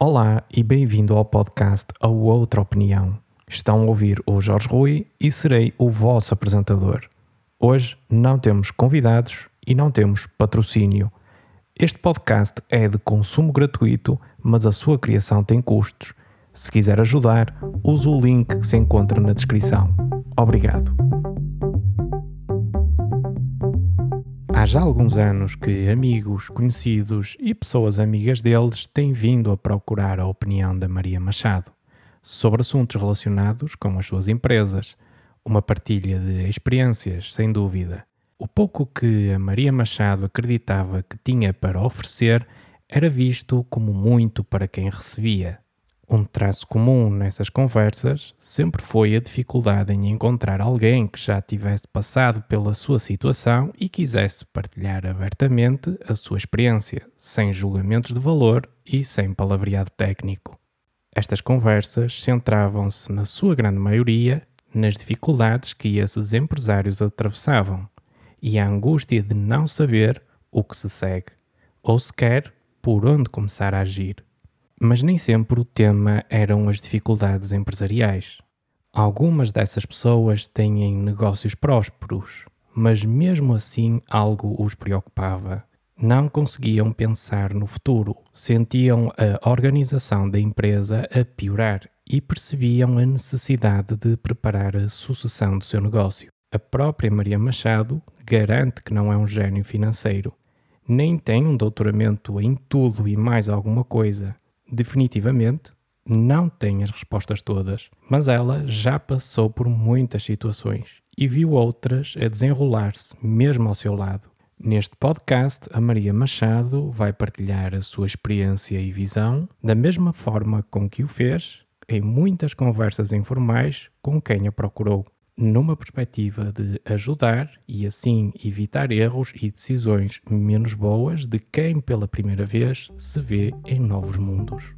Olá e bem-vindo ao podcast A Outra Opinião. Estão a ouvir o Jorge Rui e serei o vosso apresentador. Hoje não temos convidados e não temos patrocínio. Este podcast é de consumo gratuito, mas a sua criação tem custos. Se quiser ajudar, use o link que se encontra na descrição. Obrigado. Já alguns anos que amigos, conhecidos e pessoas amigas deles têm vindo a procurar a opinião da Maria Machado sobre assuntos relacionados com as suas empresas. Uma partilha de experiências, sem dúvida. O pouco que a Maria Machado acreditava que tinha para oferecer era visto como muito para quem recebia. Um traço comum nessas conversas sempre foi a dificuldade em encontrar alguém que já tivesse passado pela sua situação e quisesse partilhar abertamente a sua experiência, sem julgamentos de valor e sem palavreado técnico. Estas conversas centravam-se, na sua grande maioria, nas dificuldades que esses empresários atravessavam e a angústia de não saber o que se segue, ou sequer por onde começar a agir. Mas nem sempre o tema eram as dificuldades empresariais. Algumas dessas pessoas têm negócios prósperos, mas mesmo assim algo os preocupava. Não conseguiam pensar no futuro, sentiam a organização da empresa a piorar e percebiam a necessidade de preparar a sucessão do seu negócio. A própria Maria Machado garante que não é um gênio financeiro, nem tem um doutoramento em tudo e mais alguma coisa definitivamente não tem as respostas todas, mas ela já passou por muitas situações e viu outras a desenrolar-se mesmo ao seu lado. Neste podcast, a Maria Machado vai partilhar a sua experiência e visão da mesma forma com que o fez em muitas conversas informais com quem a procurou, numa perspectiva de ajudar e assim evitar erros e decisões menos boas de quem pela primeira vez se vê em novos mundos.